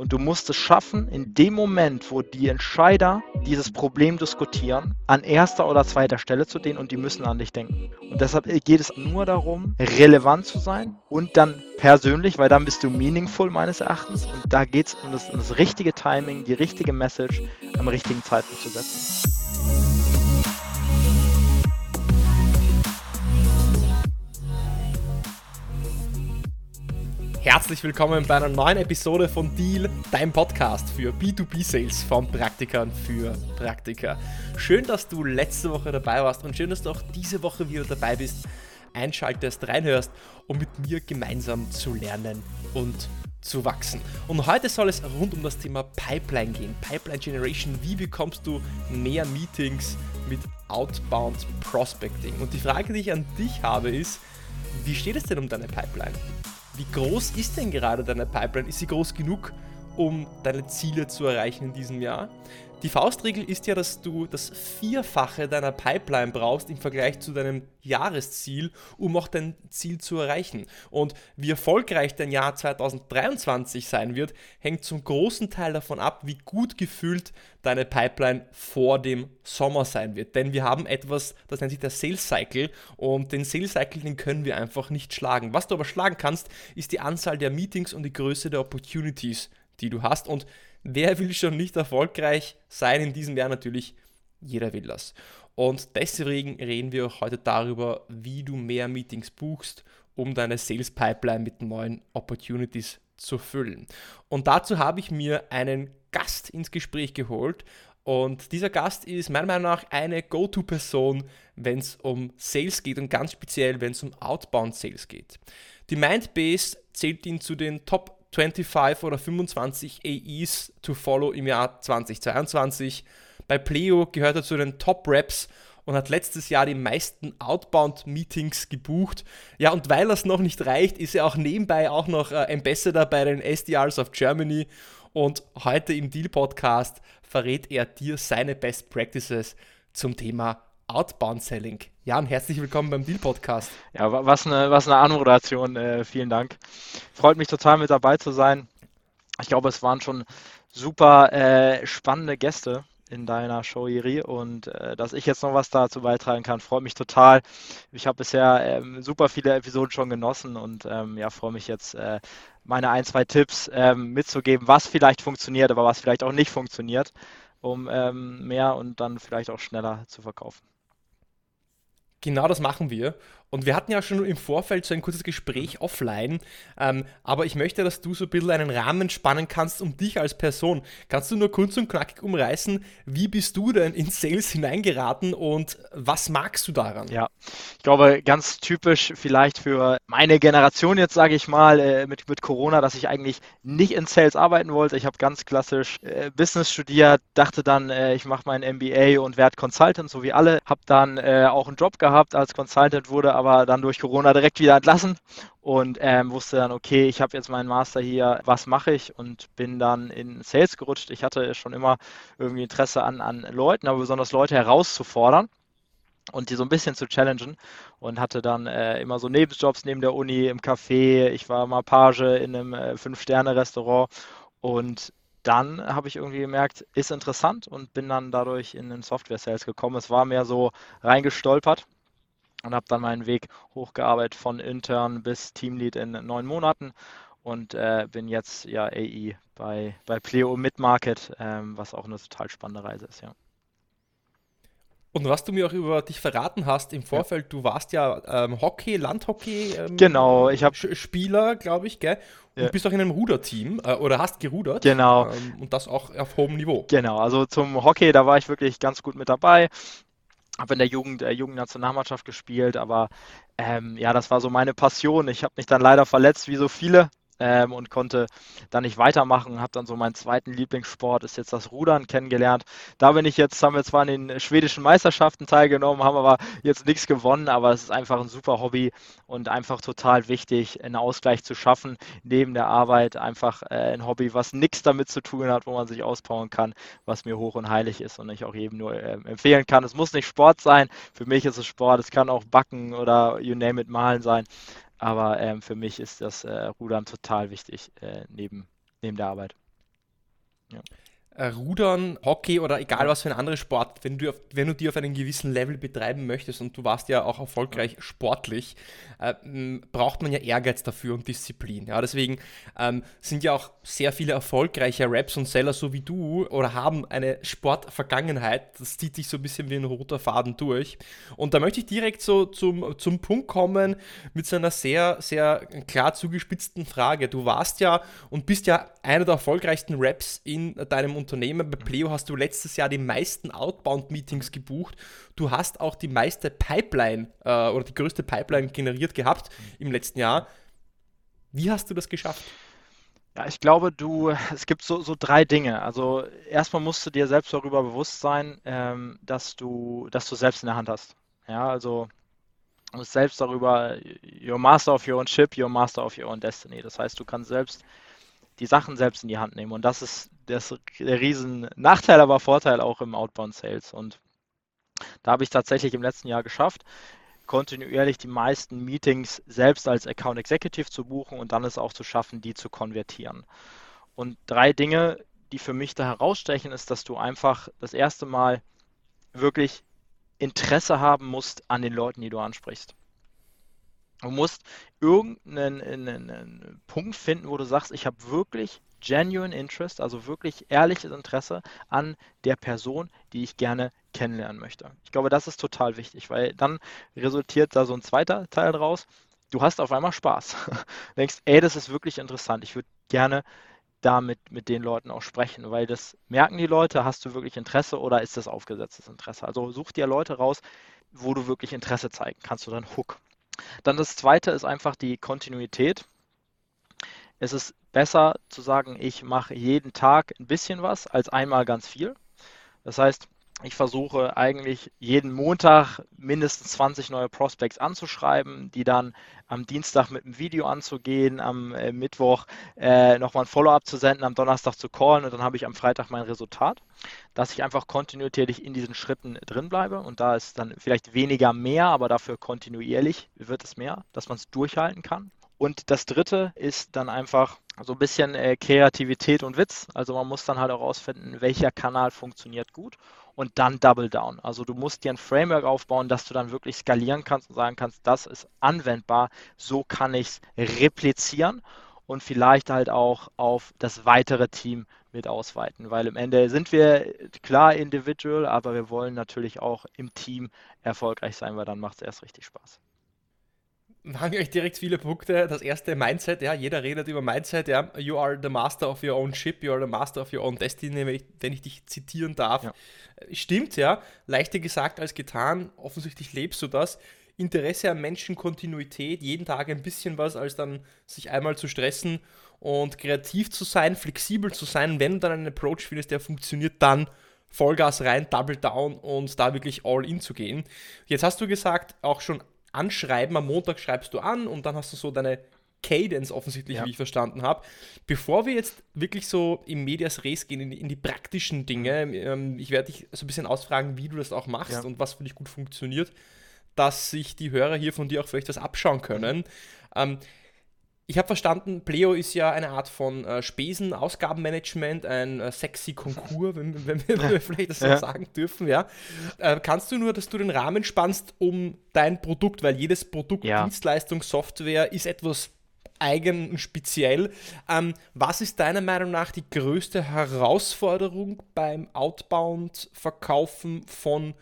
Und du musst es schaffen, in dem Moment, wo die Entscheider dieses Problem diskutieren, an erster oder zweiter Stelle zu denen und die müssen an dich denken. Und deshalb geht es nur darum, relevant zu sein und dann persönlich, weil dann bist du meaningful meines Erachtens. Und da geht es um um das richtige Timing, die richtige Message am richtigen Zeitpunkt zu setzen. Herzlich willkommen bei einer neuen Episode von Deal, dein Podcast für B2B-Sales von Praktikern für Praktiker. Schön, dass du letzte Woche dabei warst und schön, dass du auch diese Woche wieder dabei bist, einschaltest, reinhörst, um mit mir gemeinsam zu lernen und zu wachsen. Und heute soll es rund um das Thema Pipeline gehen. Pipeline Generation. Wie bekommst du mehr Meetings mit Outbound Prospecting? Und die Frage, die ich an dich habe, ist, wie steht es denn um deine Pipeline? Wie groß ist denn gerade deine Pipeline? Ist sie groß genug, um deine Ziele zu erreichen in diesem Jahr? Die Faustregel ist ja, dass du das Vierfache deiner Pipeline brauchst im Vergleich zu deinem Jahresziel, um auch dein Ziel zu erreichen. Und wie erfolgreich dein Jahr 2023 sein wird, hängt zum großen Teil davon ab, wie gut gefüllt deine Pipeline vor dem Sommer sein wird. Denn wir haben etwas, das nennt sich der Sales Cycle und den Sales Cycle, den können wir einfach nicht schlagen. Was du aber schlagen kannst, ist die Anzahl der Meetings und die Größe der Opportunities, die du hast. Und Wer will schon nicht erfolgreich sein in diesem Jahr? Natürlich, jeder will das. Und deswegen reden wir auch heute darüber, wie du mehr Meetings buchst, um deine Sales Pipeline mit neuen Opportunities zu füllen. Und dazu habe ich mir einen Gast ins Gespräch geholt. Und dieser Gast ist meiner Meinung nach eine Go-To-Person, wenn es um Sales geht und ganz speziell, wenn es um Outbound Sales geht. Die Mindbase zählt ihn zu den Top 25 oder 25 AEs to follow im Jahr 2022. Bei Pleo gehört er zu den Top Raps und hat letztes Jahr die meisten Outbound-Meetings gebucht. Ja, und weil das noch nicht reicht, ist er auch nebenbei auch noch äh, Ambassador bei den SDRs of Germany. Und heute im Deal-Podcast verrät er dir seine Best Practices zum Thema Outbound Selling. Jan, herzlich willkommen beim Deal Podcast. Ja, was eine, was eine Anmoderation. Äh, vielen Dank. Freut mich total mit dabei zu sein. Ich glaube, es waren schon super äh, spannende Gäste in deiner Show, Iri. Und äh, dass ich jetzt noch was dazu beitragen kann, freut mich total. Ich habe bisher ähm, super viele Episoden schon genossen und ähm, ja, freue mich jetzt, äh, meine ein, zwei Tipps ähm, mitzugeben, was vielleicht funktioniert, aber was vielleicht auch nicht funktioniert, um ähm, mehr und dann vielleicht auch schneller zu verkaufen. Genau das machen wir. Und wir hatten ja schon im Vorfeld so ein kurzes Gespräch offline, ähm, aber ich möchte, dass du so ein bisschen einen Rahmen spannen kannst um dich als Person. Kannst du nur kurz und knackig umreißen, wie bist du denn in Sales hineingeraten und was magst du daran? Ja, ich glaube, ganz typisch vielleicht für meine Generation jetzt, sage ich mal, äh, mit, mit Corona, dass ich eigentlich nicht in Sales arbeiten wollte. Ich habe ganz klassisch äh, Business studiert, dachte dann, äh, ich mache mein MBA und werde Consultant, so wie alle. Habe dann äh, auch einen Job gehabt als Consultant, wurde aber dann durch Corona direkt wieder entlassen und ähm, wusste dann, okay, ich habe jetzt meinen Master hier, was mache ich? Und bin dann in Sales gerutscht. Ich hatte schon immer irgendwie Interesse an, an Leuten, aber besonders Leute herauszufordern und die so ein bisschen zu challengen und hatte dann äh, immer so Nebenjobs neben der Uni im Café. Ich war mal Page in einem äh, Fünf-Sterne-Restaurant und dann habe ich irgendwie gemerkt, ist interessant und bin dann dadurch in den Software-Sales gekommen. Es war mehr so reingestolpert und habe dann meinen Weg hochgearbeitet von Intern bis Teamlead in neun Monaten und äh, bin jetzt ja AI bei, bei Pleo Midmarket, ähm, was auch eine total spannende Reise ist, ja. Und was du mir auch über dich verraten hast im Vorfeld, ja. du warst ja ähm, Hockey, Landhockey ähm, genau, ich hab, Spieler, glaube ich, gell? Und ja. bist auch in einem Ruderteam äh, oder hast gerudert. Genau. Ähm, und das auch auf hohem Niveau. Genau, also zum Hockey, da war ich wirklich ganz gut mit dabei habe in der Jugend, äh, Jugendnationalmannschaft gespielt, aber ähm, ja, das war so meine Passion. Ich habe mich dann leider verletzt, wie so viele, ähm, und konnte dann nicht weitermachen. Habe dann so meinen zweiten Lieblingssport, ist jetzt das Rudern kennengelernt. Da bin ich jetzt, haben wir zwar in den schwedischen Meisterschaften teilgenommen, haben aber jetzt nichts gewonnen, aber es ist einfach ein super Hobby und einfach total wichtig, einen Ausgleich zu schaffen neben der Arbeit. Einfach äh, ein Hobby, was nichts damit zu tun hat, wo man sich auspowern kann, was mir hoch und heilig ist und ich auch jedem nur äh, empfehlen kann. Es muss nicht Sport sein, für mich ist es Sport, es kann auch Backen oder you name it malen sein. Aber ähm, für mich ist das äh, Rudern total wichtig äh, neben, neben der Arbeit. Ja. Äh, Rudern, Hockey oder egal was für ein anderer Sport, wenn du, auf, wenn du die auf einem gewissen Level betreiben möchtest und du warst ja auch erfolgreich sportlich, äh, braucht man ja Ehrgeiz dafür und Disziplin. Ja, deswegen ähm, sind ja auch sehr viele erfolgreiche Raps und Seller so wie du oder haben eine Sportvergangenheit. Das zieht sich so ein bisschen wie ein roter Faden durch. Und da möchte ich direkt so zum, zum Punkt kommen mit so einer sehr, sehr klar zugespitzten Frage. Du warst ja und bist ja einer der erfolgreichsten Raps in deinem Unternehmen. Bei Pleo hast du letztes Jahr die meisten Outbound-Meetings gebucht. Du hast auch die meiste Pipeline äh, oder die größte Pipeline generiert gehabt im letzten Jahr. Wie hast du das geschafft? Ja, ich glaube, du, es gibt so, so drei Dinge. Also erstmal musst du dir selbst darüber bewusst sein, ähm, dass du, dass du selbst in der Hand hast. Ja, also du musst selbst darüber, your master of your own ship, your master of your own destiny. Das heißt, du kannst selbst die Sachen selbst in die Hand nehmen. Und das ist das, der riesen Nachteil, aber Vorteil auch im Outbound Sales. Und da habe ich tatsächlich im letzten Jahr geschafft, kontinuierlich die meisten Meetings selbst als Account Executive zu buchen und dann es auch zu schaffen, die zu konvertieren. Und drei Dinge, die für mich da herausstechen, ist, dass du einfach das erste Mal wirklich Interesse haben musst an den Leuten, die du ansprichst. Du musst irgendeinen einen, einen Punkt finden, wo du sagst, ich habe wirklich genuine Interest, also wirklich ehrliches Interesse an der Person, die ich gerne kennenlernen möchte. Ich glaube, das ist total wichtig, weil dann resultiert da so ein zweiter Teil draus. Du hast auf einmal Spaß. Denkst, ey, das ist wirklich interessant. Ich würde gerne damit mit den Leuten auch sprechen, weil das merken die Leute, hast du wirklich Interesse oder ist das aufgesetztes Interesse? Also such dir Leute raus, wo du wirklich Interesse zeigen kannst du dann Hook. Dann das zweite ist einfach die Kontinuität. Es ist besser zu sagen, ich mache jeden Tag ein bisschen was, als einmal ganz viel. Das heißt, ich versuche eigentlich jeden Montag mindestens 20 neue Prospects anzuschreiben, die dann am Dienstag mit einem Video anzugehen, am äh, Mittwoch äh, nochmal ein Follow-up zu senden, am Donnerstag zu callen und dann habe ich am Freitag mein Resultat, dass ich einfach kontinuierlich in diesen Schritten drin bleibe und da ist dann vielleicht weniger mehr, aber dafür kontinuierlich wird es mehr, dass man es durchhalten kann. Und das dritte ist dann einfach so ein bisschen äh, Kreativität und Witz. Also man muss dann halt herausfinden, welcher Kanal funktioniert gut und dann Double Down. Also du musst dir ein Framework aufbauen, dass du dann wirklich skalieren kannst und sagen kannst, das ist anwendbar, so kann ich es replizieren und vielleicht halt auch auf das weitere Team mit ausweiten, weil im Ende sind wir klar individual, aber wir wollen natürlich auch im Team erfolgreich sein, weil dann macht es erst richtig Spaß machen euch direkt viele Punkte. Das erste Mindset, ja, jeder redet über Mindset, ja. You are the master of your own ship, you are the master of your own destiny, wenn ich, wenn ich dich zitieren darf. Ja. Stimmt, ja. Leichter gesagt als getan. Offensichtlich lebst du das. Interesse an Menschenkontinuität, jeden Tag ein bisschen was, als dann sich einmal zu stressen und kreativ zu sein, flexibel zu sein. Wenn du dann einen Approach findest, der funktioniert, dann Vollgas rein, Double Down und da wirklich all in zu gehen. Jetzt hast du gesagt, auch schon anschreiben. Am Montag schreibst du an und dann hast du so deine Cadence offensichtlich, ja. wie ich verstanden habe. Bevor wir jetzt wirklich so im Medias Res gehen, in die, in die praktischen Dinge, ähm, ich werde dich so ein bisschen ausfragen, wie du das auch machst ja. und was für dich gut funktioniert, dass sich die Hörer hier von dir auch vielleicht was abschauen können. Ähm, ich habe verstanden, Pleo ist ja eine Art von äh, Spesen, Ausgabenmanagement, ein äh, sexy Konkurs, wenn, wenn, wenn wir vielleicht das so ja. sagen dürfen, ja. Äh, kannst du nur, dass du den Rahmen spannst um dein Produkt, weil jedes Produkt, ja. Dienstleistung, Software ist etwas eigen und speziell. Ähm, was ist deiner Meinung nach die größte Herausforderung beim Outbound-Verkaufen von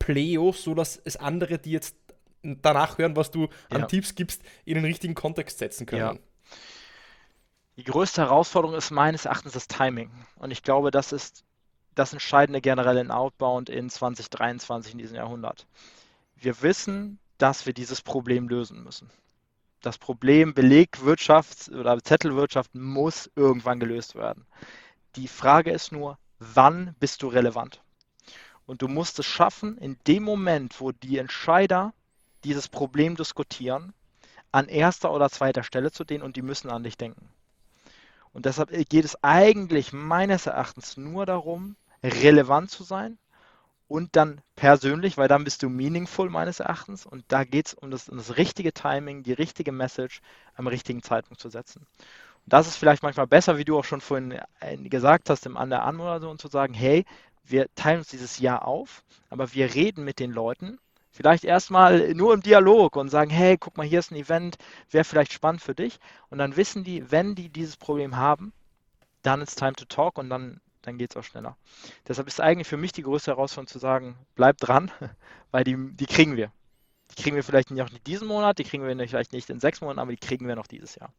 Pleo, sodass es andere, die jetzt danach hören, was du an ja. Tipps gibst, in den richtigen Kontext setzen können. Ja. Die größte Herausforderung ist meines Erachtens das Timing. Und ich glaube, das ist das Entscheidende generell in Outbound in 2023 in diesem Jahrhundert. Wir wissen, dass wir dieses Problem lösen müssen. Das Problem Belegwirtschaft oder Zettelwirtschaft muss irgendwann gelöst werden. Die Frage ist nur, wann bist du relevant? Und du musst es schaffen, in dem Moment, wo die Entscheider dieses Problem diskutieren, an erster oder zweiter Stelle zu denen und die müssen an dich denken. Und deshalb geht es eigentlich meines Erachtens nur darum, relevant zu sein und dann persönlich, weil dann bist du meaningful meines Erachtens und da geht es um das, um das richtige Timing, die richtige Message am richtigen Zeitpunkt zu setzen. das ist vielleicht manchmal besser, wie du auch schon vorhin äh, gesagt hast, an der Anmoderation zu sagen, hey, wir teilen uns dieses Jahr auf, aber wir reden mit den Leuten, vielleicht erstmal nur im Dialog und sagen, hey, guck mal, hier ist ein Event, wäre vielleicht spannend für dich. Und dann wissen die, wenn die dieses Problem haben, dann ist time to talk und dann, dann geht es auch schneller. Deshalb ist eigentlich für mich die größte Herausforderung zu sagen, bleib dran, weil die, die kriegen wir. Die kriegen wir vielleicht nicht diesen Monat, die kriegen wir vielleicht nicht in sechs Monaten, aber die kriegen wir noch dieses Jahr.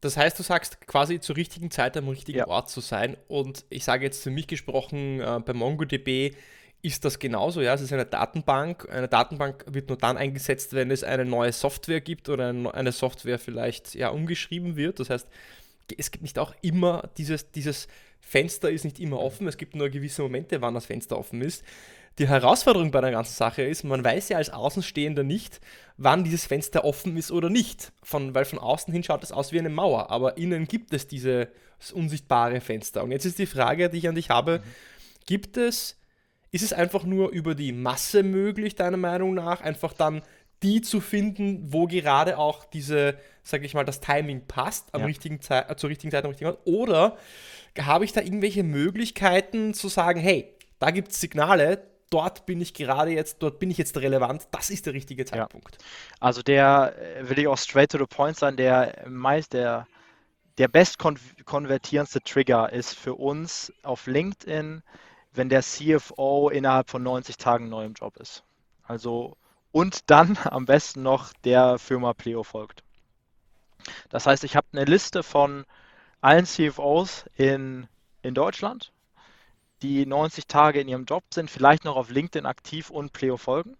Das heißt, du sagst quasi zur richtigen Zeit am richtigen ja. Ort zu sein. Und ich sage jetzt für mich gesprochen, äh, bei MongoDB ist das genauso. Ja, es ist eine Datenbank. Eine Datenbank wird nur dann eingesetzt, wenn es eine neue Software gibt oder eine Software vielleicht ja, umgeschrieben wird. Das heißt, es gibt nicht auch immer dieses, dieses Fenster ist nicht immer offen. Es gibt nur gewisse Momente, wann das Fenster offen ist. Die Herausforderung bei der ganzen Sache ist, man weiß ja als Außenstehender nicht, wann dieses Fenster offen ist oder nicht. Von, weil von außen hin schaut es aus wie eine Mauer, aber innen gibt es dieses unsichtbare Fenster. Und jetzt ist die Frage, die ich an dich habe, mhm. gibt es, ist es einfach nur über die Masse möglich, deiner Meinung nach, einfach dann die zu finden, wo gerade auch diese, sage ich mal, das Timing passt am ja. richtigen Zeit, äh, zur richtigen Zeit am richtigen Ort? Oder habe ich da irgendwelche Möglichkeiten zu sagen, hey, da gibt es Signale, dort bin ich gerade jetzt, dort bin ich jetzt relevant, das ist der richtige Zeitpunkt. Ja. Also der, äh, will ich auch straight to the point sein, der meist, der, der best konvertierendste Trigger ist für uns auf LinkedIn, wenn der CFO innerhalb von 90 Tagen neu im Job ist. Also und dann am besten noch der Firma Pleo folgt. Das heißt, ich habe eine Liste von allen CFOs in, in Deutschland die 90 Tage in ihrem Job sind, vielleicht noch auf LinkedIn aktiv und Pleo folgen.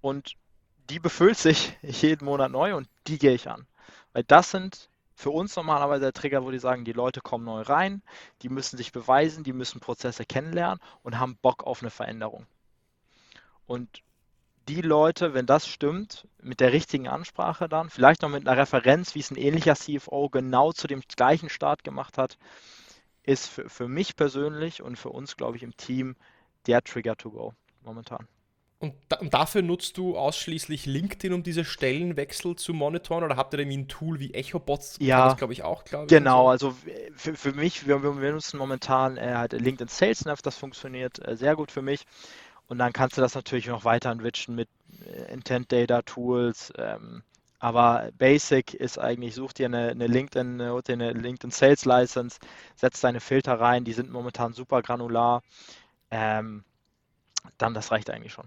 Und die befüllt sich jeden Monat neu und die gehe ich an. Weil das sind für uns normalerweise der Trigger, wo die sagen, die Leute kommen neu rein, die müssen sich beweisen, die müssen Prozesse kennenlernen und haben Bock auf eine Veränderung. Und die Leute, wenn das stimmt, mit der richtigen Ansprache dann, vielleicht noch mit einer Referenz, wie es ein ähnlicher CFO genau zu dem gleichen Start gemacht hat, ist für, für mich persönlich und für uns, glaube ich, im Team der Trigger to go momentan. Und, da, und, dafür nutzt du ausschließlich LinkedIn, um diese Stellenwechsel zu monitoren? Oder habt ihr irgendwie ein Tool wie EchoBots? Ja, das glaube ich auch, glaube ich. Genau, so. also für, für mich, wir, wir nutzen momentan äh, halt LinkedIn Sales Nav, das funktioniert äh, sehr gut für mich. Und dann kannst du das natürlich noch weiter enrichen mit äh, Intent Data Tools, ähm, aber Basic ist eigentlich, such dir eine, eine LinkedIn, eine LinkedIn Sales License, setz deine Filter rein, die sind momentan super granular. Ähm, dann das reicht eigentlich schon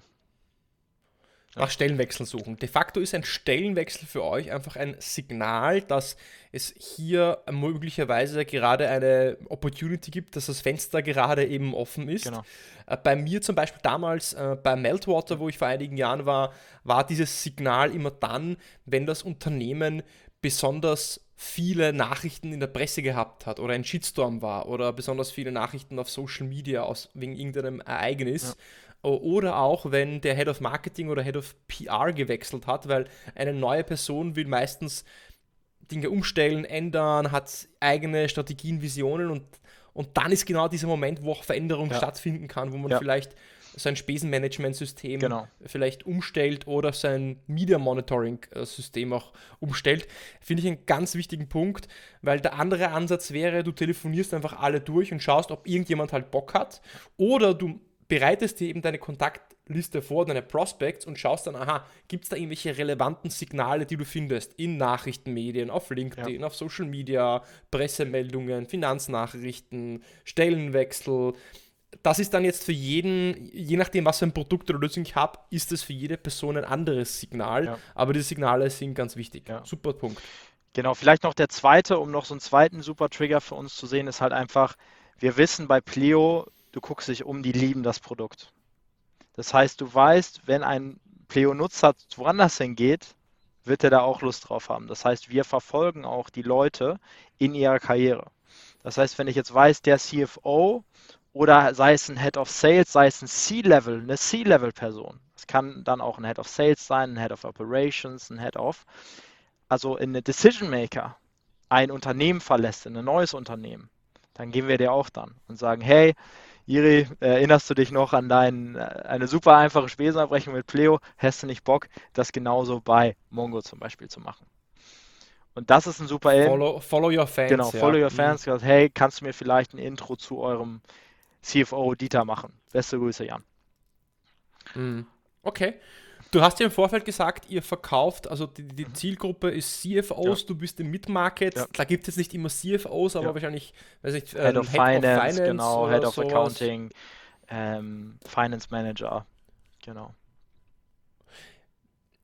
nach Stellenwechsel suchen. De facto ist ein Stellenwechsel für euch einfach ein Signal, dass es hier möglicherweise gerade eine Opportunity gibt, dass das Fenster gerade eben offen ist. Genau. Äh, bei mir zum Beispiel damals äh, bei Meltwater, wo ich vor einigen Jahren war, war dieses Signal immer dann, wenn das Unternehmen besonders viele Nachrichten in der Presse gehabt hat oder ein Shitstorm war oder besonders viele Nachrichten auf Social Media aus, wegen irgendeinem Ereignis. Ja oder auch, wenn der Head of Marketing oder Head of PR gewechselt hat, weil eine neue Person will meistens Dinge umstellen, ändern, hat eigene Strategien, Visionen und, und dann ist genau dieser Moment, wo auch Veränderung ja. stattfinden kann, wo man ja. vielleicht sein Spesenmanagementsystem genau. vielleicht umstellt oder sein Media Monitoring System auch umstellt, finde ich einen ganz wichtigen Punkt, weil der andere Ansatz wäre, du telefonierst einfach alle durch und schaust, ob irgendjemand halt Bock hat oder du bereitest dir eben deine Kontaktliste vor, deine Prospects und schaust dann, aha, gibt es da irgendwelche relevanten Signale, die du findest in Nachrichtenmedien, auf LinkedIn, ja. auf Social Media, Pressemeldungen, Finanznachrichten, Stellenwechsel. Das ist dann jetzt für jeden, je nachdem, was für ein Produkt oder Lösung ich habe, ist es für jede Person ein anderes Signal. Ja. Aber diese Signale sind ganz wichtig. Ja. Super Punkt. Genau, vielleicht noch der zweite, um noch so einen zweiten super Trigger für uns zu sehen, ist halt einfach, wir wissen bei Pleo, du guckst dich um, die lieben das Produkt. Das heißt, du weißt, wenn ein Pleo-Nutzer woanders hingeht, wird er da auch Lust drauf haben. Das heißt, wir verfolgen auch die Leute in ihrer Karriere. Das heißt, wenn ich jetzt weiß, der CFO oder sei es ein Head of Sales, sei es ein C-Level, eine C-Level-Person. Es kann dann auch ein Head of Sales sein, ein Head of Operations, ein Head of, also eine Decision Maker, ein Unternehmen verlässt, in ein neues Unternehmen, dann gehen wir dir auch dann und sagen, hey, Iri, erinnerst du dich noch an dein, äh, eine super einfache Spesenabrechnung mit Pleo? Hast du nicht Bock, das genauso bei Mongo zum Beispiel zu machen? Und das ist ein super. Follow, follow your fans. Genau, follow ja. your fans. Mhm. Hey, kannst du mir vielleicht ein Intro zu eurem CFO Dieter machen? Beste Grüße, Jan. Mhm. Okay. Du hast ja im Vorfeld gesagt, ihr verkauft, also die, die mhm. Zielgruppe ist CFOs, ja. du bist im Mid-Market. Ja. Da gibt es nicht immer CFOs, aber ja. wahrscheinlich, weiß nicht, Head, ähm, of, Head Finance, of Finance, genau, Head of sowas. Accounting, ähm, Finance Manager, genau.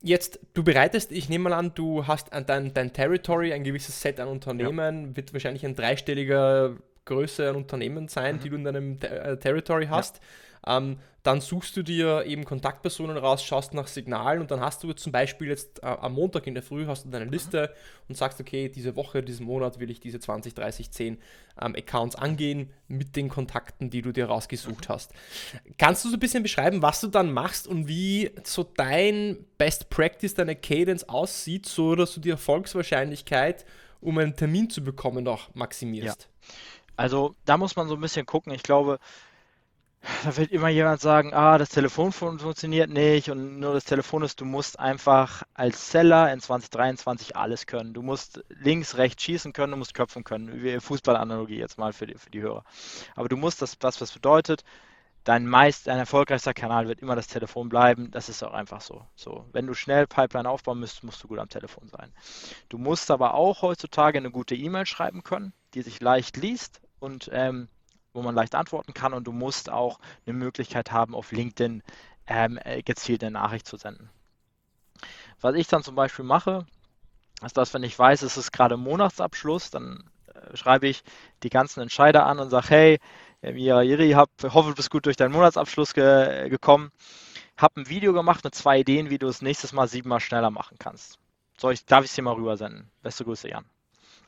Jetzt, du bereitest, ich nehme mal an, du hast an dein, dein Territory ein gewisses Set an Unternehmen, wird wahrscheinlich ein dreistelliger Größe an Unternehmen sein, mhm. die du in deinem äh, Territory hast. Ähm, dann suchst du dir eben Kontaktpersonen raus, schaust nach Signalen und dann hast du zum Beispiel jetzt äh, am Montag in der Früh hast du deine Liste und sagst, okay, diese Woche, diesen Monat will ich diese 20, 30, 10 ähm, Accounts angehen mit den Kontakten, die du dir rausgesucht hast. Kannst du so ein bisschen beschreiben, was du dann machst und wie so dein Best Practice, deine Cadence aussieht, so dass du die Erfolgswahrscheinlichkeit, um einen Termin zu bekommen, noch maximierst? Ja. Also da muss man so ein bisschen gucken. Ich glaube, da wird immer jemand sagen, ah, das Telefon funktioniert nicht und nur das Telefon ist, du musst einfach als Seller in 2023 alles können. Du musst links, rechts schießen können, du musst köpfen können. Wie Fußballanalogie jetzt mal für die, für die Hörer. Aber du musst das, was das bedeutet, dein meist, dein erfolgreichster Kanal wird immer das Telefon bleiben. Das ist auch einfach so. So, wenn du schnell Pipeline aufbauen müsst, musst du gut am Telefon sein. Du musst aber auch heutzutage eine gute E-Mail schreiben können, die sich leicht liest und ähm, wo man leicht antworten kann und du musst auch eine Möglichkeit haben, auf LinkedIn ähm, äh, gezielt eine Nachricht zu senden. Was ich dann zum Beispiel mache, ist das, wenn ich weiß, es ist gerade Monatsabschluss, dann äh, schreibe ich die ganzen Entscheider an und sage, hey, Mira Jiri, hab, hoffe, du bist gut durch deinen Monatsabschluss ge gekommen. Hab ein Video gemacht mit zwei Ideen, wie du es nächstes Mal siebenmal schneller machen kannst. Soll ich, darf ich es dir mal rübersenden? Beste Grüße, Jan.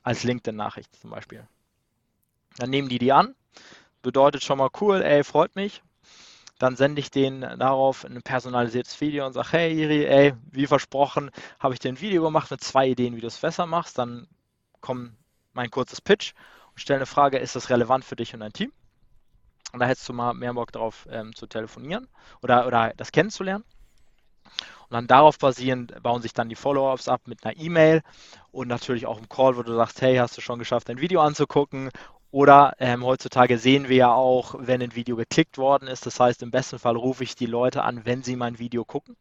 Als LinkedIn-Nachricht zum Beispiel. Dann nehmen die die an bedeutet schon mal cool, ey, freut mich. Dann sende ich denen darauf ein personalisiertes Video und sage, hey Iri, ey, wie versprochen, habe ich dir ein Video gemacht mit zwei Ideen, wie du es besser machst. Dann kommt mein kurzes Pitch und stelle eine Frage, ist das relevant für dich und dein Team? Und da hättest du mal mehr Bock drauf ähm, zu telefonieren oder, oder das kennenzulernen. Und dann darauf basierend bauen sich dann die Follow-ups ab mit einer E-Mail und natürlich auch im Call, wo du sagst, hey, hast du schon geschafft, dein Video anzugucken oder ähm, heutzutage sehen wir ja auch, wenn ein Video geklickt worden ist. Das heißt, im besten Fall rufe ich die Leute an, wenn sie mein Video gucken.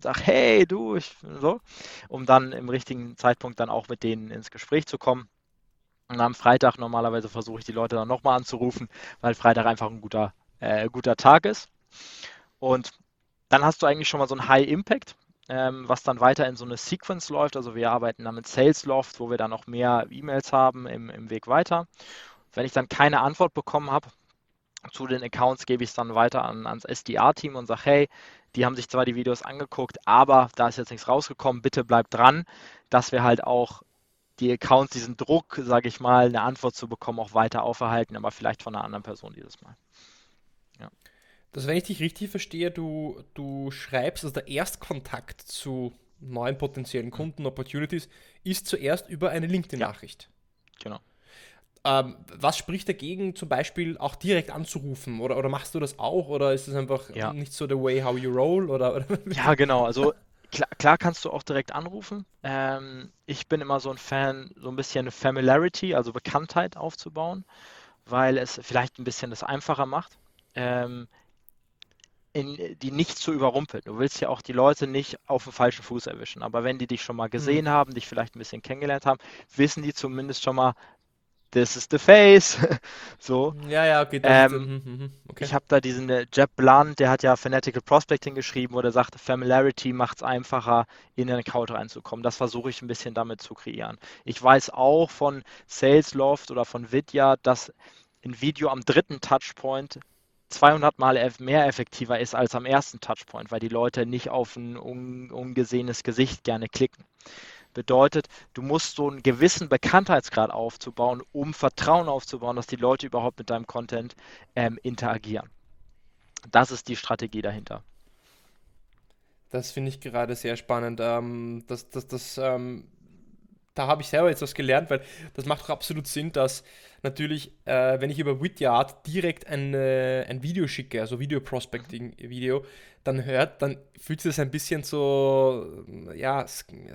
Sag, hey, du, ich, so, um dann im richtigen Zeitpunkt dann auch mit denen ins Gespräch zu kommen. Und am Freitag normalerweise versuche ich die Leute dann nochmal anzurufen, weil Freitag einfach ein guter, äh, guter Tag ist. Und dann hast du eigentlich schon mal so ein High Impact, ähm, was dann weiter in so eine Sequence läuft. Also wir arbeiten dann mit Sales Loft, wo wir dann noch mehr E-Mails haben im, im Weg weiter. Wenn ich dann keine Antwort bekommen habe zu den Accounts, gebe ich es dann weiter an, ans SDR-Team und sage, hey, die haben sich zwar die Videos angeguckt, aber da ist jetzt nichts rausgekommen, bitte bleibt dran, dass wir halt auch die Accounts, diesen Druck, sage ich mal, eine Antwort zu bekommen, auch weiter auferhalten, aber vielleicht von einer anderen Person dieses Mal. Ja. Das, wenn ich dich richtig verstehe, du, du schreibst, also der Erstkontakt zu neuen potenziellen Kunden, Opportunities, ist zuerst über eine LinkedIn-Nachricht. Ja, genau. Ähm, was spricht dagegen, zum Beispiel auch direkt anzurufen? Oder, oder machst du das auch? Oder ist es einfach ja. nicht so the way how you roll? Oder, oder? Ja, genau. Also klar, klar, kannst du auch direkt anrufen. Ähm, ich bin immer so ein Fan, so ein bisschen Familiarity, also Bekanntheit aufzubauen, weil es vielleicht ein bisschen das einfacher macht. Ähm, in, die nicht zu überrumpeln. Du willst ja auch die Leute nicht auf den falschen Fuß erwischen. Aber wenn die dich schon mal gesehen mhm. haben, dich vielleicht ein bisschen kennengelernt haben, wissen die zumindest schon mal, this is the face. so. Ja, ja, okay. Ähm, mhm, mhm, okay. Ich habe da diesen äh, Jeb Blunt, der hat ja Fanatical Prospecting geschrieben, wo der sagt, Familiarity macht es einfacher, in den Account reinzukommen. Das versuche ich ein bisschen damit zu kreieren. Ich weiß auch von Salesloft oder von Vidya, dass ein Video am dritten Touchpoint 200 Mal mehr effektiver ist als am ersten Touchpoint, weil die Leute nicht auf ein ungesehenes Gesicht gerne klicken. Bedeutet, du musst so einen gewissen Bekanntheitsgrad aufzubauen, um Vertrauen aufzubauen, dass die Leute überhaupt mit deinem Content ähm, interagieren. Das ist die Strategie dahinter. Das finde ich gerade sehr spannend. Ähm, das, das, das, ähm, da habe ich selber jetzt was gelernt, weil das macht doch absolut Sinn, dass natürlich, äh, wenn ich über Widyard direkt ein, äh, ein Video schicke, also Video-Prospecting-Video, dann hört, dann fühlt sich das ein bisschen so, ja,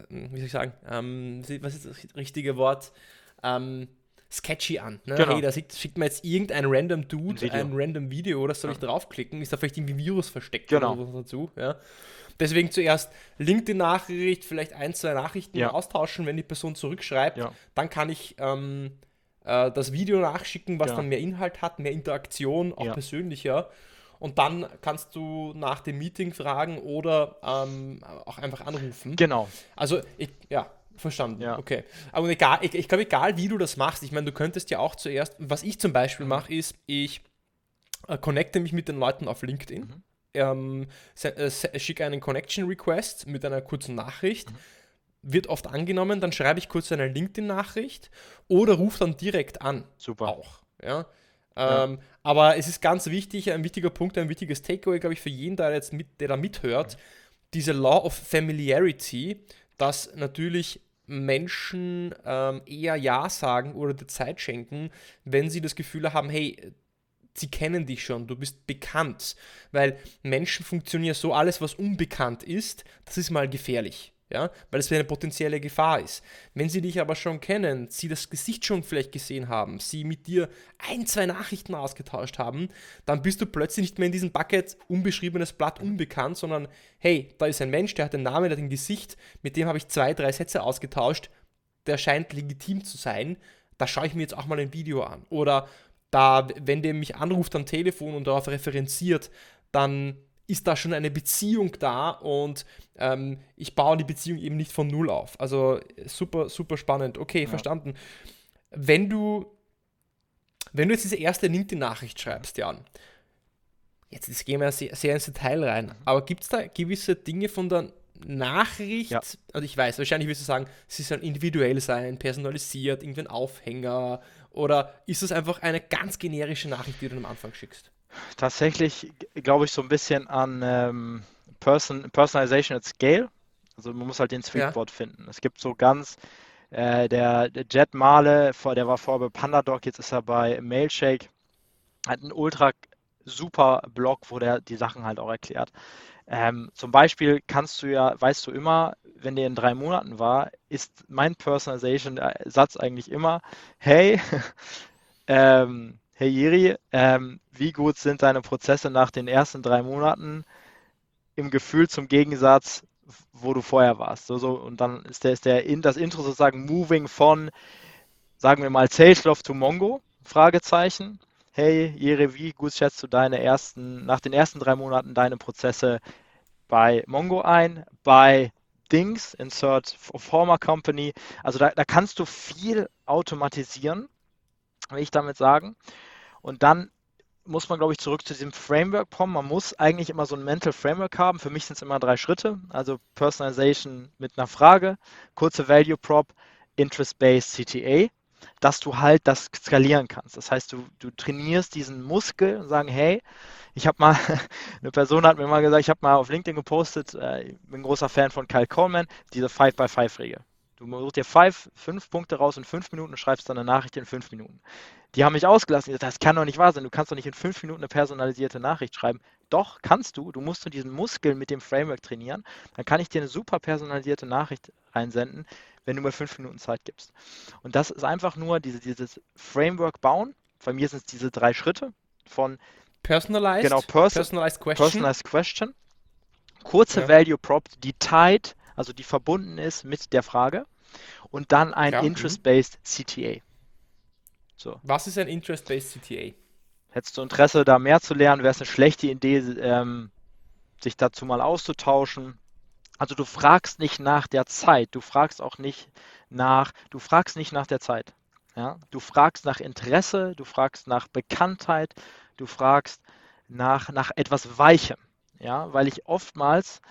wie soll ich sagen, ähm, was ist das richtige Wort? Ähm, sketchy an. Ne? Genau. Hey, da schickt, schickt mir jetzt irgendein random Dude ein, ein random Video, oder soll ja. ich draufklicken? Ist da vielleicht irgendwie Virus versteckt genau. oder was dazu? Ja? Deswegen zuerst LinkedIn-Nachricht, vielleicht ein, zwei Nachrichten ja. austauschen, wenn die Person zurückschreibt. Ja. Dann kann ich ähm, äh, das Video nachschicken, was ja. dann mehr Inhalt hat, mehr Interaktion, auch persönlicher. Und dann kannst du nach dem Meeting fragen oder ähm, auch einfach anrufen. Genau. Also, ich, ja, Verstanden, ja. okay. Aber egal, ich, ich glaube, egal wie du das machst, ich meine, du könntest ja auch zuerst, was ich zum Beispiel mache, ist, ich äh, connecte mich mit den Leuten auf LinkedIn. Mhm ähm, äh, schicke einen Connection Request mit einer kurzen Nachricht. Mhm. Wird oft angenommen, dann schreibe ich kurz eine LinkedIn-Nachricht oder rufe dann direkt an. Super. Auch. Ja? Ähm, ja. Aber es ist ganz wichtig, ein wichtiger Punkt, ein wichtiges Takeaway, glaube ich, für jeden, der, jetzt mit, der da mithört. Mhm. Diese Law of Familiarity, dass natürlich Menschen ähm, eher Ja sagen oder der Zeit schenken, wenn sie das Gefühl haben, hey, sie kennen dich schon, du bist bekannt. Weil Menschen funktionieren so, alles was unbekannt ist, das ist mal gefährlich. Ja, weil es eine potenzielle Gefahr ist. Wenn sie dich aber schon kennen, sie das Gesicht schon vielleicht gesehen haben, sie mit dir ein, zwei Nachrichten ausgetauscht haben, dann bist du plötzlich nicht mehr in diesem Bucket unbeschriebenes Blatt unbekannt, sondern hey, da ist ein Mensch, der hat einen Namen, der hat ein Gesicht, mit dem habe ich zwei, drei Sätze ausgetauscht, der scheint legitim zu sein, da schaue ich mir jetzt auch mal ein Video an. Oder da, wenn der mich anruft am Telefon und darauf referenziert, dann ist da schon eine Beziehung da und ähm, ich baue die Beziehung eben nicht von null auf. Also super, super spannend. Okay, ja. verstanden. Wenn du, wenn du jetzt diese erste LinkedIn-Nachricht schreibst, Jan, jetzt, jetzt gehen wir sehr, sehr ins Detail rein, mhm. aber gibt es da gewisse Dinge von der Nachricht, ja. also ich weiß, wahrscheinlich wirst du sagen, sie soll individuell sein, personalisiert, irgendein Aufhänger oder ist es einfach eine ganz generische Nachricht, die du am Anfang schickst? Tatsächlich glaube ich so ein bisschen an ähm, Person, Personalization at Scale. Also man muss halt den Sweet Spot ja. finden. Es gibt so ganz, äh, der, der Jet Male, der war vorher bei PandaDoc, jetzt ist er bei Mailshake, hat einen ultra super Blog, wo der die Sachen halt auch erklärt. Ähm, zum Beispiel kannst du ja, weißt du immer, wenn der in drei Monaten war, ist mein Personalization-Satz eigentlich immer, hey, ähm, hey Jiri, ähm, wie gut sind deine Prozesse nach den ersten drei Monaten im Gefühl zum Gegensatz, wo du vorher warst? So, so, und dann ist, der, ist der in, das Intro sozusagen moving von, sagen wir mal, Salesloft to Mongo, Fragezeichen, hey Jere, wie gut schätzt du deine ersten, nach den ersten drei Monaten deine Prozesse bei Mongo ein, bei Dings, Insert Former Company. Also da, da kannst du viel automatisieren, will ich damit sagen. Und dann muss man, glaube ich, zurück zu diesem Framework kommen. Man muss eigentlich immer so ein Mental Framework haben. Für mich sind es immer drei Schritte. Also Personalization mit einer Frage, kurze Value Prop, Interest-Based CTA dass du halt das skalieren kannst. Das heißt, du, du trainierst diesen Muskel und sagen, hey, ich habe mal, eine Person hat mir mal gesagt, ich habe mal auf LinkedIn gepostet, äh, ich bin ein großer Fan von Kyle Coleman, diese 5x5-Regel. Du suchst dir five, fünf Punkte raus in fünf Minuten und schreibst dann eine Nachricht in fünf Minuten. Die haben mich ausgelassen. Gesagt, das kann doch nicht wahr sein. Du kannst doch nicht in fünf Minuten eine personalisierte Nachricht schreiben. Doch, kannst du. Du musst du diesen Muskel mit dem Framework trainieren. Dann kann ich dir eine super personalisierte Nachricht reinsenden, wenn du mir fünf Minuten Zeit gibst. Und das ist einfach nur diese, dieses Framework bauen. Bei mir sind es diese drei Schritte von Personalized, genau, Pers personalized Question. Personalized question kurze ja. Value Prop, die tied, also die verbunden ist mit der Frage und dann ein ja. Interest-Based CTA. So. Was ist ein Interest-Based CTA? Hättest du Interesse, da mehr zu lernen, wäre es eine schlechte Idee, ähm, sich dazu mal auszutauschen. Also du fragst nicht nach der Zeit, du fragst auch nicht nach, du fragst nicht nach der Zeit. Ja? Du fragst nach Interesse, du fragst nach Bekanntheit, du fragst nach, nach etwas Weichem. Ja, weil ich oftmals,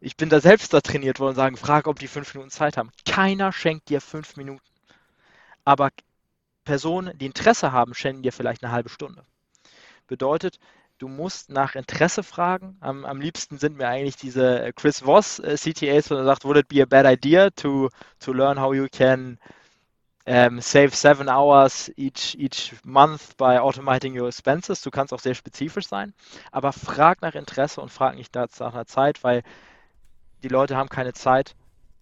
ich bin da selbst da trainiert worden sagen, frag, ob die fünf Minuten Zeit haben. Keiner schenkt dir fünf Minuten. Aber Personen, die Interesse haben, schenken dir vielleicht eine halbe Stunde. Bedeutet, du musst nach Interesse fragen. Am, am liebsten sind mir eigentlich diese äh, Chris Voss äh, CTAs, wo er sagt, would it be a bad idea to, to learn how you can um, save seven hours each, each month by automating your expenses. Du kannst auch sehr spezifisch sein, aber frag nach Interesse und frag nicht nach einer Zeit, weil die Leute haben keine Zeit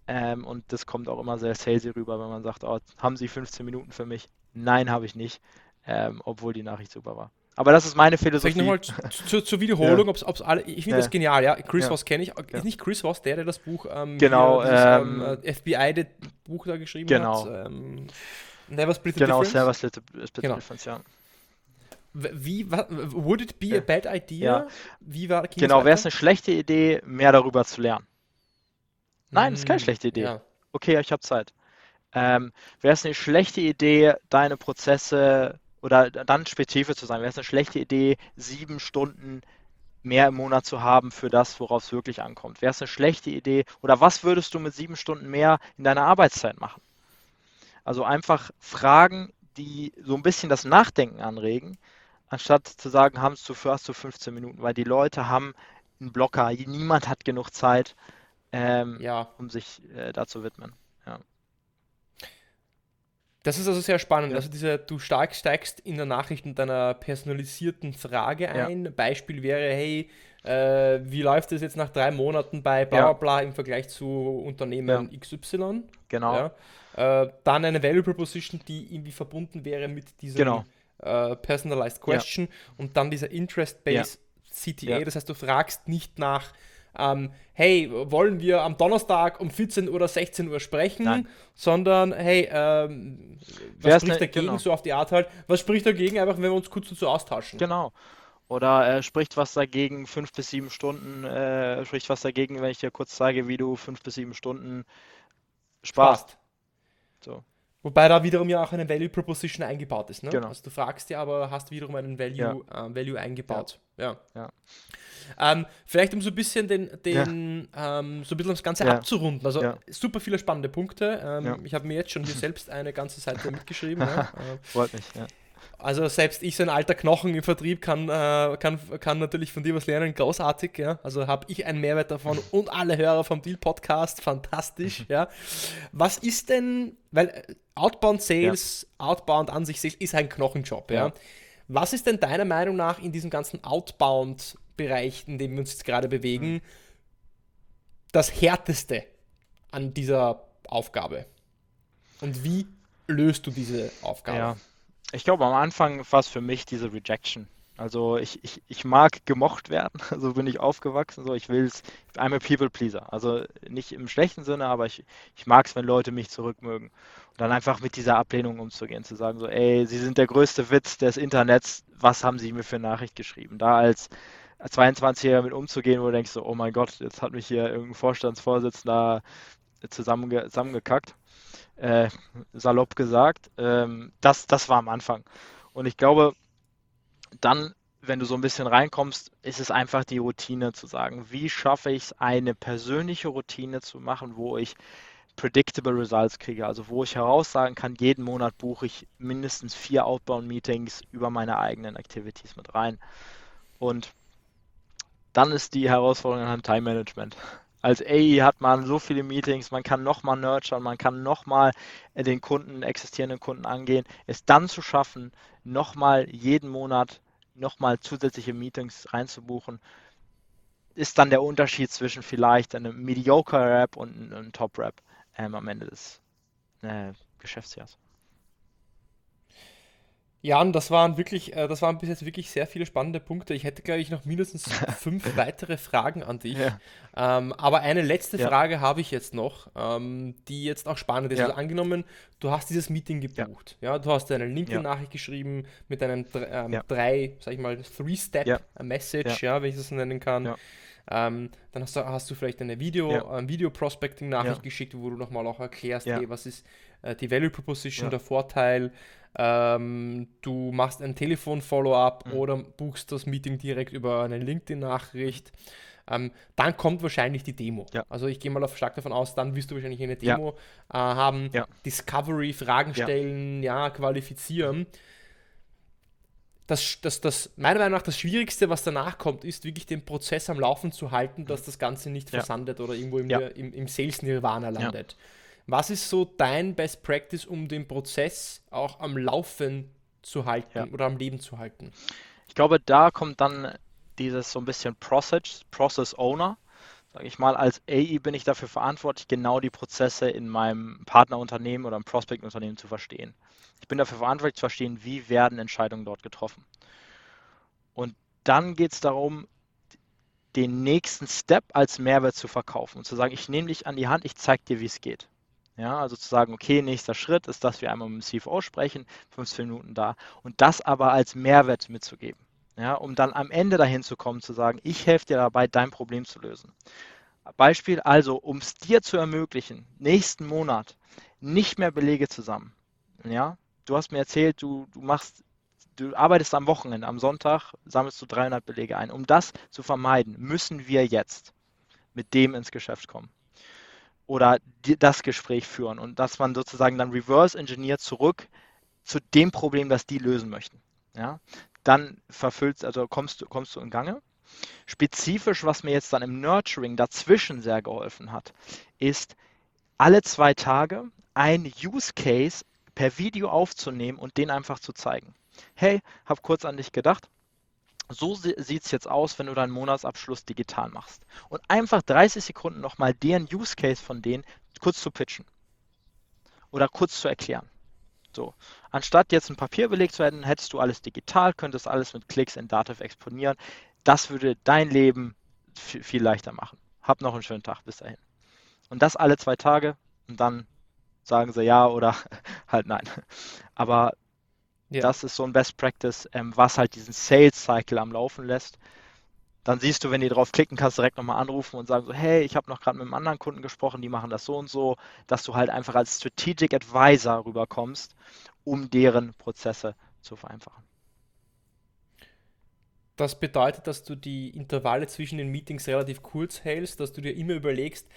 ähm, und das kommt auch immer sehr salesy rüber, wenn man sagt, oh, haben Sie 15 Minuten für mich? Nein, habe ich nicht, ähm, obwohl die Nachricht super war. Aber das ist meine Philosophie. Ich nochmal zur, zur Wiederholung, ja. ob es alle. Ich finde ja. das genial, ja. Chris ja. Voss kenne ich. Ist nicht Chris Voss der, der das Buch ähm, genau, dieses, ähm, ähm FBI das Buch da geschrieben genau. hat? Ähm, Never Split the genau, Difference. Never Split the, split genau. Difference, ja. Wie, was, would it be a bad idea? Wie war Genau, wäre es eine schlechte Idee, mehr darüber zu lernen? Nein, hm, ist keine schlechte Idee. Okay, ich habe Zeit. Ähm, wäre es eine schlechte Idee, deine Prozesse oder dann spezifisch zu sein, wäre es eine schlechte Idee, sieben Stunden mehr im Monat zu haben für das, worauf es wirklich ankommt? Wäre es eine schlechte Idee oder was würdest du mit sieben Stunden mehr in deiner Arbeitszeit machen? Also einfach Fragen, die so ein bisschen das Nachdenken anregen, anstatt zu sagen, haben es zu hast du 15 Minuten, weil die Leute haben einen Blocker, niemand hat genug Zeit, ähm, ja. um sich äh, da zu widmen. Ja. Das ist also sehr spannend. Ja. Also diese, du stark steigst in der Nachricht mit einer personalisierten Frage ein. Ja. Beispiel wäre, hey, äh, wie läuft es jetzt nach drei Monaten bei bla bla im Vergleich zu Unternehmen XY? Genau. Äh, dann eine Value Proposition, die irgendwie verbunden wäre mit diesem genau. äh, Personalized Question und dann dieser Interest-Based CTA. Das heißt, du fragst nicht nach ähm, hey, wollen wir am Donnerstag um 14 oder 16 Uhr sprechen, Nein. sondern hey, ähm, was Wer spricht dagegen, genau. so auf die Art halt, was spricht dagegen, einfach wenn wir uns kurz dazu austauschen. Genau. Oder äh, spricht was dagegen, fünf bis sieben Stunden, äh, spricht was dagegen, wenn ich dir kurz zeige, wie du fünf bis sieben Stunden sparst. So. Wobei da wiederum ja auch eine Value Proposition eingebaut ist. Ne? Genau. Also du fragst ja, aber hast wiederum einen Value, ja. äh, Value eingebaut. Ja. ja. Ähm, vielleicht um so ein bisschen den, den ja. ähm, so ein bisschen das Ganze abzurunden. Also super viele spannende Punkte. Ähm, ich habe mir jetzt schon hier selbst eine ganze Seite mitgeschrieben. Freut mich, ja. Also selbst ich, so ein alter Knochen im Vertrieb, kann, äh, kann, kann natürlich von dir was lernen, großartig, ja. Also habe ich einen Mehrwert davon und alle Hörer vom Deal Podcast, fantastisch, ja. Was ist denn, weil Outbound Sales, ja. Outbound an sich ist ein Knochenjob, ja. ja. Was ist denn deiner Meinung nach in diesem ganzen Outbound-Bereich, in dem wir uns jetzt gerade bewegen, das härteste an dieser Aufgabe? Und wie löst du diese Aufgabe? Ja. Ich glaube, am Anfang war es für mich diese Rejection. Also ich, ich, ich mag gemocht werden, so bin ich aufgewachsen, so ich will es, I'm a people pleaser. Also nicht im schlechten Sinne, aber ich, ich mag es, wenn Leute mich zurückmögen. Und dann einfach mit dieser Ablehnung umzugehen, zu sagen so, ey, Sie sind der größte Witz des Internets, was haben Sie mir für eine Nachricht geschrieben? Da als 22er mit umzugehen, wo du denkst so, oh mein Gott, jetzt hat mich hier irgendein Vorstandsvorsitzender zusammenge zusammengekackt äh, salopp gesagt. Ähm, das, das war am Anfang. Und ich glaube, dann, wenn du so ein bisschen reinkommst, ist es einfach die Routine zu sagen, wie schaffe ich es, eine persönliche Routine zu machen, wo ich predictable Results kriege, also wo ich heraussagen kann, jeden Monat buche ich mindestens vier Outbound-Meetings über meine eigenen Activities mit rein. Und dann ist die Herausforderung an Time Management als AI hat man so viele Meetings, man kann nochmal nurturen, man kann nochmal den Kunden, existierenden Kunden angehen, es dann zu schaffen, nochmal jeden Monat nochmal zusätzliche Meetings reinzubuchen, ist dann der Unterschied zwischen vielleicht einem Mediocre Rap und einem Top Rap ähm, am Ende des äh, Geschäftsjahres. Ja, und das waren wirklich, äh, das waren bis jetzt wirklich sehr viele spannende Punkte. Ich hätte, glaube ich, noch mindestens fünf weitere Fragen an dich. Ja. Ähm, aber eine letzte ja. Frage habe ich jetzt noch, ähm, die jetzt auch spannend ist. Ja. Also angenommen, du hast dieses Meeting gebucht. Ja, du hast eine LinkedIn-Nachricht geschrieben mit einem ähm, drei, sag ich mal, Three-Step-Message, ja. wenn ich das nennen kann. Ähm, dann hast du, hast du vielleicht eine Video, ja. ein Video-Prospecting-Nachricht geschickt, wo du nochmal auch erklärst, hey, was ist äh, die Value Proposition, der Vorteil, ähm, du machst ein Telefon-Follow-up mhm. oder buchst das Meeting direkt über eine LinkedIn-Nachricht. Ähm, dann kommt wahrscheinlich die Demo. Ja. Also ich gehe mal auf stark davon aus, dann wirst du wahrscheinlich eine Demo ja. äh, haben, ja. Discovery, Fragen stellen, ja, qualifizieren. das, das, das, meiner Meinung nach das Schwierigste, was danach kommt, ist wirklich den Prozess am Laufen zu halten, dass das Ganze nicht versandet oder irgendwo im, im, im Sales-Nirvana landet. Ja. Was ist so dein Best Practice, um den Prozess auch am Laufen zu halten oder am Leben zu halten? Ich glaube, da kommt dann dieses so ein bisschen Process, Process Owner. Sage ich mal, als AI bin ich dafür verantwortlich, genau die Prozesse in meinem Partnerunternehmen oder im Prospect-Unternehmen zu verstehen. Ich bin dafür verantwortlich zu verstehen, wie werden Entscheidungen dort getroffen. Und dann geht es darum, den nächsten Step als Mehrwert zu verkaufen und zu sagen, ich nehme dich an die Hand, ich zeige dir, wie es geht. Ja, also zu sagen, okay, nächster Schritt ist, dass wir einmal mit dem CFO sprechen, 15 Minuten da und das aber als Mehrwert mitzugeben. Ja, um dann am Ende dahin zu kommen, zu sagen, ich helfe dir dabei, dein Problem zu lösen. Beispiel also, um es dir zu ermöglichen, nächsten Monat nicht mehr Belege zusammen. Ja, du hast mir erzählt, du, du machst, du arbeitest am Wochenende, am Sonntag sammelst du 300 Belege ein. Um das zu vermeiden, müssen wir jetzt mit dem ins Geschäft kommen oder die, das Gespräch führen und dass man sozusagen dann reverse engineert zurück zu dem Problem, das die lösen möchten. Ja, dann verfüllst, also kommst du, kommst du in Gange. Spezifisch, was mir jetzt dann im Nurturing dazwischen sehr geholfen hat, ist alle zwei Tage ein Use Case per Video aufzunehmen und den einfach zu zeigen. Hey, hab kurz an dich gedacht. So sieht es jetzt aus, wenn du deinen Monatsabschluss digital machst. Und einfach 30 Sekunden nochmal deren Use Case von denen kurz zu pitchen. Oder kurz zu erklären. So, anstatt jetzt ein Papierbeleg zu hätten, hättest du alles digital, könntest alles mit Klicks in Dativ exponieren. Das würde dein Leben viel leichter machen. Hab noch einen schönen Tag, bis dahin. Und das alle zwei Tage und dann sagen sie ja oder halt nein. Aber ja. das ist so ein Best Practice, ähm, was halt diesen Sales Cycle am Laufen lässt. Dann siehst du, wenn die drauf klicken, kannst direkt nochmal anrufen und sagen so, hey, ich habe noch gerade mit einem anderen Kunden gesprochen, die machen das so und so, dass du halt einfach als Strategic Advisor rüberkommst, um deren Prozesse zu vereinfachen. Das bedeutet, dass du die Intervalle zwischen den Meetings relativ kurz hältst, dass du dir immer überlegst,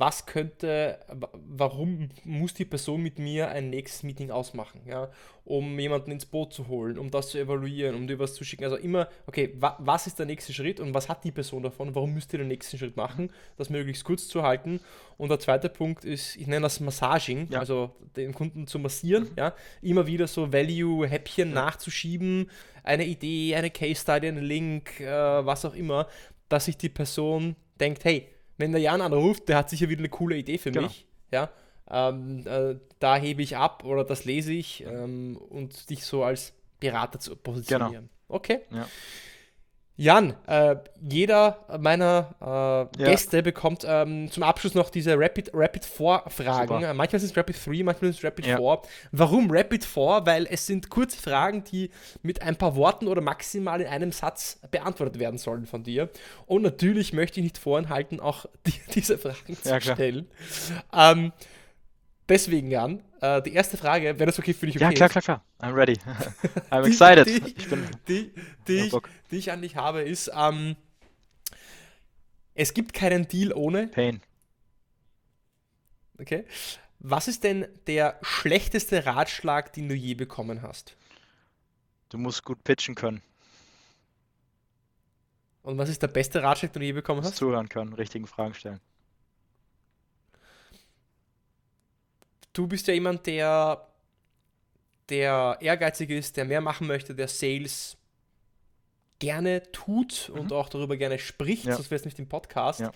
was könnte, warum muss die Person mit mir ein nächstes Meeting ausmachen, ja, um jemanden ins Boot zu holen, um das zu evaluieren, um dir was zu schicken. Also immer, okay, wa was ist der nächste Schritt und was hat die Person davon, warum müsst ihr den nächsten Schritt machen, das möglichst kurz zu halten. Und der zweite Punkt ist, ich nenne das Massaging, ja. also den Kunden zu massieren, mhm. ja, immer wieder so Value-Häppchen ja. nachzuschieben, eine Idee, eine Case-Study, einen Link, äh, was auch immer, dass sich die Person denkt, hey, wenn der Jan anruft, der hat sicher wieder eine coole Idee für genau. mich. Ja, ähm, äh, da hebe ich ab oder das lese ich ähm, und dich so als Berater zu positionieren. Genau. Okay. Ja. Jan, äh, jeder meiner äh, ja. Gäste bekommt ähm, zum Abschluss noch diese Rapid, Rapid 4 Fragen. Super. Manchmal sind es Rapid 3, manchmal sind es Rapid ja. 4. Warum Rapid 4? Weil es sind kurze Fragen, die mit ein paar Worten oder maximal in einem Satz beantwortet werden sollen von dir. Und natürlich möchte ich nicht vorenthalten, auch die, diese Fragen zu ja, stellen. Ähm, deswegen, Jan, äh, die erste Frage, wäre das okay für dich okay Ja, klar, klar, klar. I'm ready. I'm excited. Die, ich bin die, die, ich, die ich an dich habe, ist, ähm, es gibt keinen Deal ohne Pain. Okay. Was ist denn der schlechteste Ratschlag, den du je bekommen hast? Du musst gut pitchen können. Und was ist der beste Ratschlag, den du je bekommen hast? Zuhören können, richtigen Fragen stellen. Du bist ja jemand, der, der ehrgeizig ist, der mehr machen möchte, der Sales gerne tut mhm. und auch darüber gerne spricht, ja. sonst wäre es nicht im Podcast. Ja.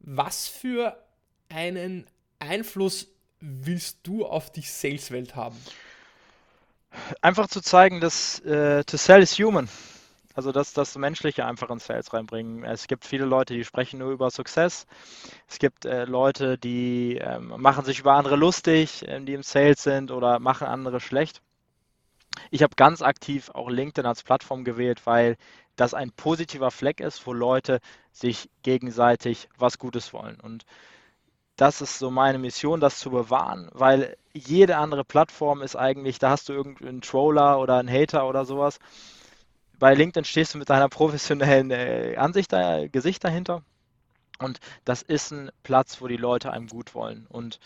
Was für einen Einfluss willst du auf die Sales-Welt haben? Einfach zu zeigen, dass äh, to sell is human. Also das, das Menschliche einfach in Sales reinbringen. Es gibt viele Leute, die sprechen nur über Success. Es gibt äh, Leute, die äh, machen sich über andere lustig, äh, die im Sales sind oder machen andere schlecht. Ich habe ganz aktiv auch LinkedIn als Plattform gewählt, weil das ein positiver Fleck ist, wo Leute sich gegenseitig was Gutes wollen. Und das ist so meine Mission, das zu bewahren, weil jede andere Plattform ist eigentlich, da hast du irgendeinen Troller oder einen Hater oder sowas bei LinkedIn stehst du mit deiner professionellen äh, Ansicht, äh, Gesicht dahinter. Und das ist ein Platz, wo die Leute einem gut wollen. Und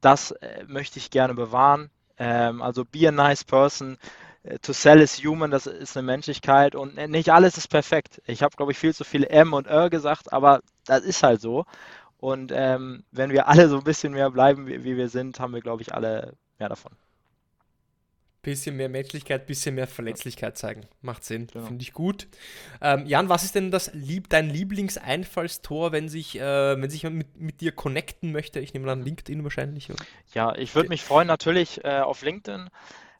das äh, möchte ich gerne bewahren. Ähm, also be a nice person. äh, to sell is human, das ist eine Menschlichkeit und nicht alles ist perfekt. Ich habe, glaube ich, viel zu viel M und R gesagt, aber das ist halt so. Und ähm, wenn wir alle so ein bisschen mehr bleiben, wie, wie wir sind, haben wir, glaube ich, alle mehr davon. Bisschen mehr Menschlichkeit, bisschen mehr Verletzlichkeit zeigen. Macht Sinn, genau. finde ich gut. Ähm, Jan, was ist denn das Lieb dein Lieblingseinfallstor, wenn sich, äh, wenn sich mit, mit dir connecten möchte? Ich nehme an LinkedIn wahrscheinlich. Oder? Ja, ich würde okay. mich freuen natürlich äh, auf LinkedIn.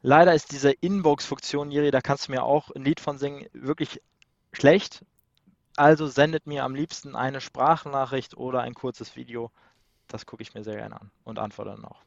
Leider ist diese Inbox-Funktion, Jiri, da kannst du mir auch ein Lied von singen, wirklich schlecht. Also sendet mir am liebsten eine Sprachnachricht oder ein kurzes Video. Das gucke ich mir sehr gerne an und antworte dann auch.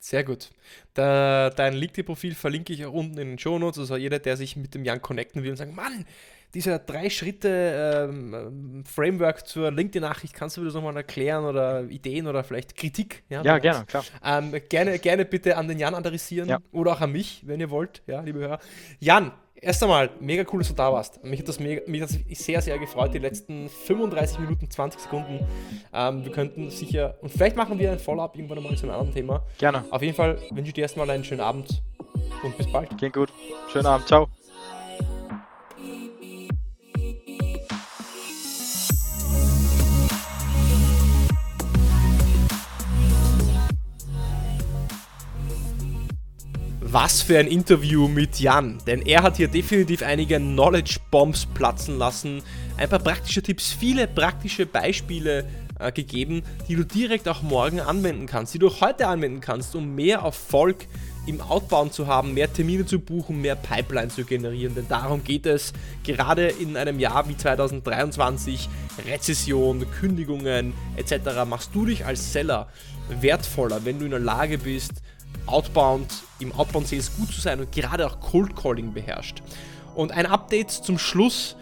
Sehr gut. Da, dein LinkedIn-Profil verlinke ich auch unten in den Show Notes. Also jeder, der sich mit dem Jan connecten will und sagt, Mann, dieser drei Schritte ähm, Framework zur LinkedIn-Nachricht, kannst du mir das nochmal erklären oder Ideen oder vielleicht Kritik? Ja, ja gerne, klar. Ähm, gerne, gerne bitte an den Jan adressieren ja. oder auch an mich, wenn ihr wollt, ja, liebe Hörer. Jan, Erst einmal, mega cool, dass du da warst. Mich hat das, mega, mich hat sehr, sehr gefreut, die letzten 35 Minuten, 20 Sekunden. Ähm, wir könnten sicher, und vielleicht machen wir ein Follow-up irgendwann mal zu einem anderen Thema. Gerne. Auf jeden Fall wünsche ich dir erstmal einen schönen Abend und bis bald. Klingt gut. Schönen Abend. Ciao. Was für ein Interview mit Jan, denn er hat hier definitiv einige Knowledge Bombs platzen lassen, ein paar praktische Tipps, viele praktische Beispiele äh, gegeben, die du direkt auch morgen anwenden kannst, die du heute anwenden kannst, um mehr Erfolg im Outbound zu haben, mehr Termine zu buchen, mehr Pipeline zu generieren. Denn darum geht es gerade in einem Jahr wie 2023, Rezession, Kündigungen etc. Machst du dich als Seller wertvoller, wenn du in der Lage bist, Outbound, im Outbound Sales gut zu sein und gerade auch Cold Calling beherrscht. Und ein Update zum Schluss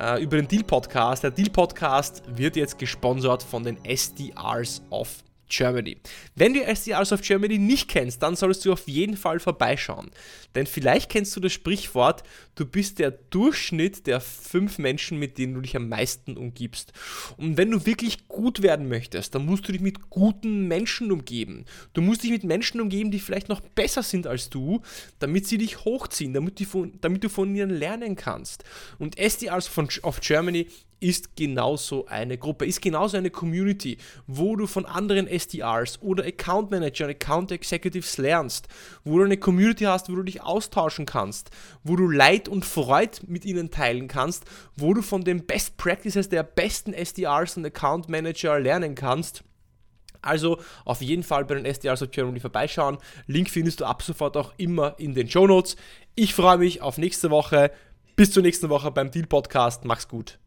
äh, über den Deal Podcast. Der Deal Podcast wird jetzt gesponsert von den SDRs of Germany. Wenn du SDRs of Germany nicht kennst, dann solltest du auf jeden Fall vorbeischauen. Denn vielleicht kennst du das Sprichwort, du bist der Durchschnitt der fünf Menschen, mit denen du dich am meisten umgibst. Und wenn du wirklich gut werden möchtest, dann musst du dich mit guten Menschen umgeben. Du musst dich mit Menschen umgeben, die vielleicht noch besser sind als du, damit sie dich hochziehen, damit, von, damit du von ihnen lernen kannst. Und SDRs of Germany ist genauso eine Gruppe, ist genauso eine Community, wo du von anderen SDRs oder Account Managern, Account Executives lernst, wo du eine Community hast, wo du dich austauschen kannst, wo du Leid und Freude mit ihnen teilen kannst, wo du von den Best Practices der besten SDRs und Account Manager lernen kannst. Also auf jeden Fall bei den SDRs of Germany vorbeischauen. Link findest du ab sofort auch immer in den Show Notes. Ich freue mich auf nächste Woche. Bis zur nächsten Woche beim Deal Podcast. Mach's gut.